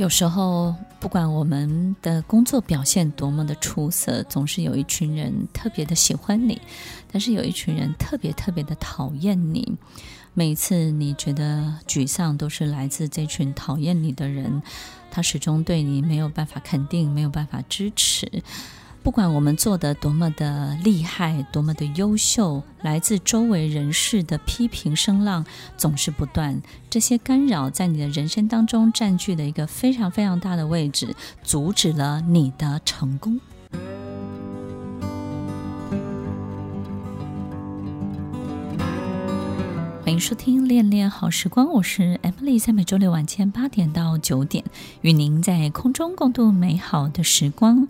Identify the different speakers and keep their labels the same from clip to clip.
Speaker 1: 有时候，不管我们的工作表现多么的出色，总是有一群人特别的喜欢你，但是有一群人特别特别的讨厌你。每次你觉得沮丧，都是来自这群讨厌你的人，他始终对你没有办法肯定，没有办法支持。不管我们做的多么的厉害，多么的优秀，来自周围人士的批评声浪总是不断。这些干扰在你的人生当中占据了一个非常非常大的位置，阻止了你的成功。欢迎收听《恋恋好时光》，我是 Emily，在每周六晚间八点到九点，与您在空中共度美好的时光。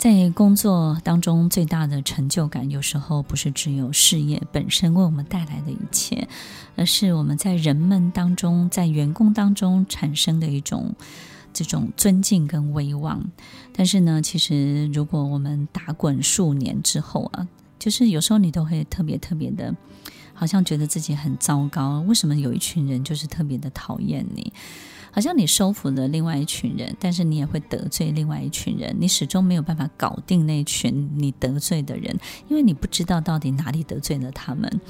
Speaker 1: 在工作当中，最大的成就感，有时候不是只有事业本身为我们带来的一切，而是我们在人们当中，在员工当中产生的一种这种尊敬跟威望。但是呢，其实如果我们打滚数年之后啊，就是有时候你都会特别特别的，好像觉得自己很糟糕。为什么有一群人就是特别的讨厌你？好像你收服了另外一群人，但是你也会得罪另外一群人。你始终没有办法搞定那群你得罪的人，因为你不知道到底哪里得罪了他们。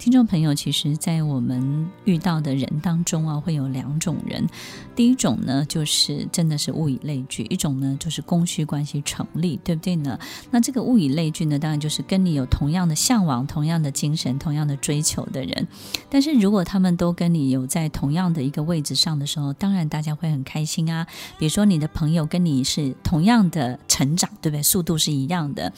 Speaker 1: 听众朋友，其实，在我们遇到的人当中啊，会有两种人。第一种呢，就是真的是物以类聚；一种呢，就是供需关系成立，对不对呢？那这个物以类聚呢，当然就是跟你有同样的向往、同样的精神、同样的追求的人。但是如果他们都跟你有在同样的一个位置上的时候，当然大家会很开心啊。比如说，你的朋友跟你是同样的成长，对不对？速度是一样的。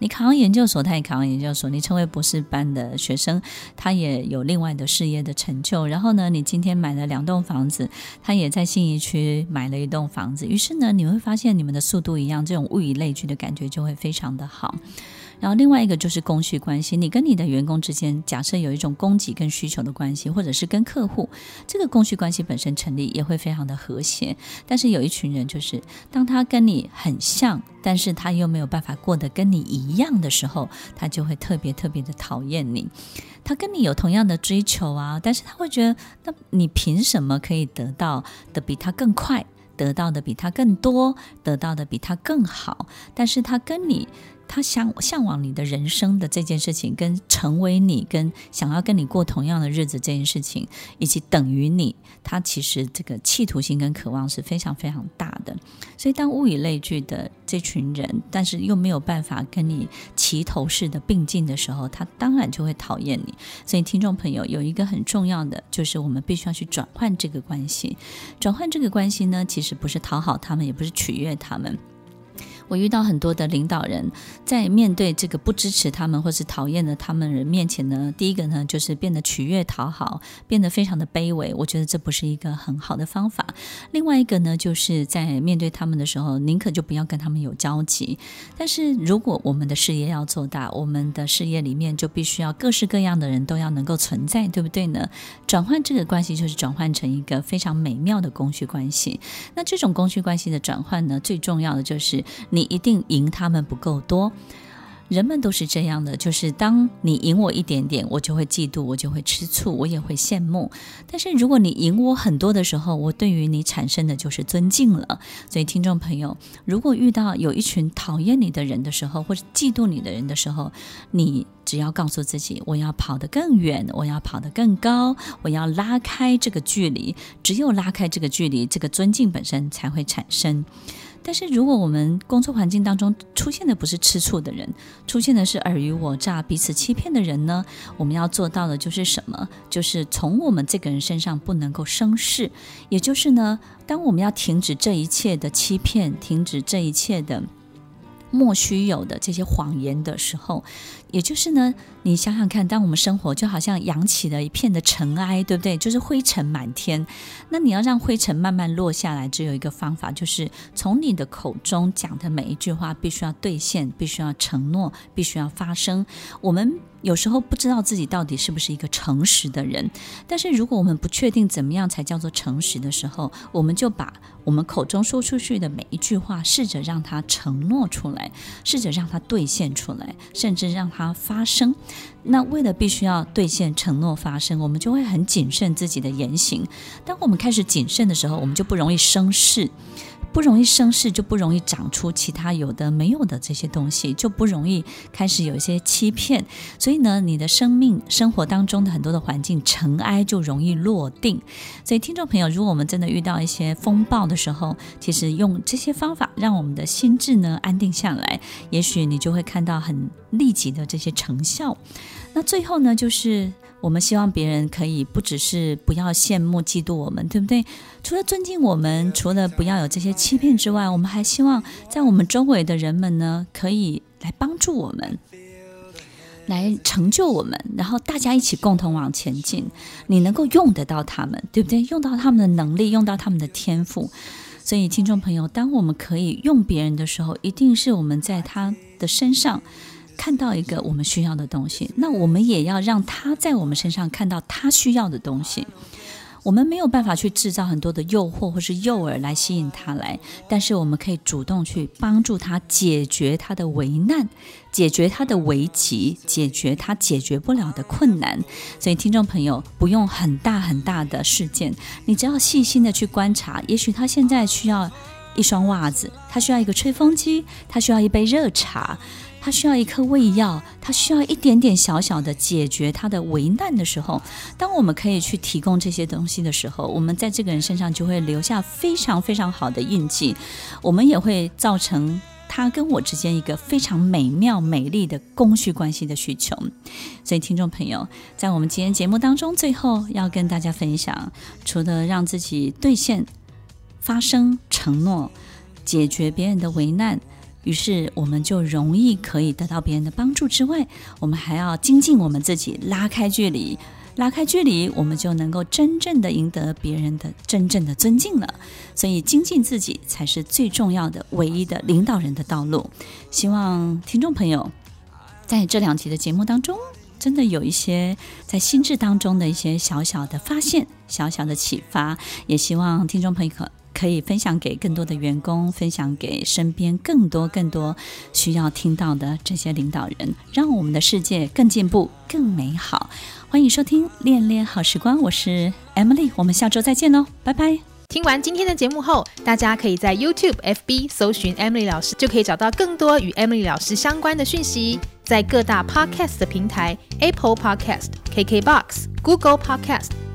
Speaker 1: 你考上研究所，他也考上研究所；你成为博士班的学生。他也有另外的事业的成就，然后呢，你今天买了两栋房子，他也在信义区买了一栋房子，于是呢，你会发现你们的速度一样，这种物以类聚的感觉就会非常的好。然后另外一个就是供需关系，你跟你的员工之间，假设有一种供给跟需求的关系，或者是跟客户，这个供需关系本身成立也会非常的和谐。但是有一群人，就是当他跟你很像，但是他又没有办法过得跟你一样的时候，他就会特别特别的讨厌你。他跟你有同样的追求啊，但是他会觉得，那你凭什么可以得到的比他更快，得到的比他更多，得到的比他更好？但是他跟你。他想向往你的人生的这件事情，跟成为你，跟想要跟你过同样的日子这件事情，以及等于你，他其实这个企图心跟渴望是非常非常大的。所以，当物以类聚的这群人，但是又没有办法跟你齐头式的并进的时候，他当然就会讨厌你。所以，听众朋友有一个很重要的，就是我们必须要去转换这个关系。转换这个关系呢，其实不是讨好他们，也不是取悦他们。我遇到很多的领导人，在面对这个不支持他们或是讨厌的他们人面前呢，第一个呢就是变得取悦讨好，变得非常的卑微。我觉得这不是一个很好的方法。另外一个呢，就是在面对他们的时候，宁可就不要跟他们有交集。但是如果我们的事业要做大，我们的事业里面就必须要各式各样的人都要能够存在，对不对呢？转换这个关系，就是转换成一个非常美妙的供需关系。那这种供需关系的转换呢，最重要的就是你。你一定赢他们不够多，人们都是这样的，就是当你赢我一点点，我就会嫉妒，我就会吃醋，我也会羡慕。但是如果你赢我很多的时候，我对于你产生的就是尊敬了。所以，听众朋友，如果遇到有一群讨厌你的人的时候，或者嫉妒你的人的时候，你只要告诉自己，我要跑得更远，我要跑得更高，我要拉开这个距离。只有拉开这个距离，这个尊敬本身才会产生。但是，如果我们工作环境当中出现的不是吃醋的人，出现的是尔虞我诈、彼此欺骗的人呢？我们要做到的就是什么？就是从我们这个人身上不能够生事，也就是呢，当我们要停止这一切的欺骗，停止这一切的。莫须有的这些谎言的时候，也就是呢，你想想看，当我们生活就好像扬起了一片的尘埃，对不对？就是灰尘满天。那你要让灰尘慢慢落下来，只有一个方法，就是从你的口中讲的每一句话必须要兑现，必须要承诺，必须要发生。我们有时候不知道自己到底是不是一个诚实的人。但是如果我们不确定怎么样才叫做诚实的时候，我们就把我们口中说出去的每一句话，试着让它承诺出来，试着让它兑现出来，甚至让它发生。那为了必须要兑现承诺发生，我们就会很谨慎自己的言行。当我们开始谨慎的时候，我们就不容易生事。不容易生事，就不容易长出其他有的没有的这些东西，就不容易开始有一些欺骗。所以呢，你的生命生活当中的很多的环境尘埃就容易落定。所以，听众朋友，如果我们真的遇到一些风暴的时候，其实用这些方法让我们的心智呢安定下来，也许你就会看到很立即的这些成效。那最后呢，就是。我们希望别人可以不只是不要羡慕嫉妒我们，对不对？除了尊敬我们，除了不要有这些欺骗之外，我们还希望在我们周围的人们呢，可以来帮助我们，来成就我们，然后大家一起共同往前进。你能够用得到他们，对不对？用到他们的能力，用到他们的天赋。所以，听众朋友，当我们可以用别人的时候，一定是我们在他的身上。看到一个我们需要的东西，那我们也要让他在我们身上看到他需要的东西。我们没有办法去制造很多的诱惑或是诱饵来吸引他来，但是我们可以主动去帮助他解决他的危难，解决他的危机，解决他解决不了的困难。所以，听众朋友，不用很大很大的事件，你只要细心的去观察，也许他现在需要一双袜子，他需要一个吹风机，他需要一杯热茶。他需要一颗胃药，他需要一点点小小的解决他的危难的时候，当我们可以去提供这些东西的时候，我们在这个人身上就会留下非常非常好的印记，我们也会造成他跟我之间一个非常美妙美丽的供需关系的需求。所以，听众朋友，在我们今天节目当中，最后要跟大家分享，除了让自己兑现、发生承诺、解决别人的危难。于是，我们就容易可以得到别人的帮助之外，我们还要精进我们自己，拉开距离，拉开距离，我们就能够真正的赢得别人的真正的尊敬了。所以，精进自己才是最重要的、唯一的领导人的道路。希望听众朋友在这两集的节目当中，真的有一些在心智当中的一些小小的发现、小小的启发。也希望听众朋友可。可以分享给更多的员工，分享给身边更多更多需要听到的这些领导人，让我们的世界更进步、更美好。欢迎收听《恋恋好时光》，我是 Emily，我们下周再见喽，拜拜。
Speaker 2: 听完今天的节目后，大家可以在 YouTube、FB 搜寻 Emily 老师，就可以找到更多与 Emily 老师相关的讯息。在各大 Podcast 的平台，Apple Podcast、KKBox、Google Podcast、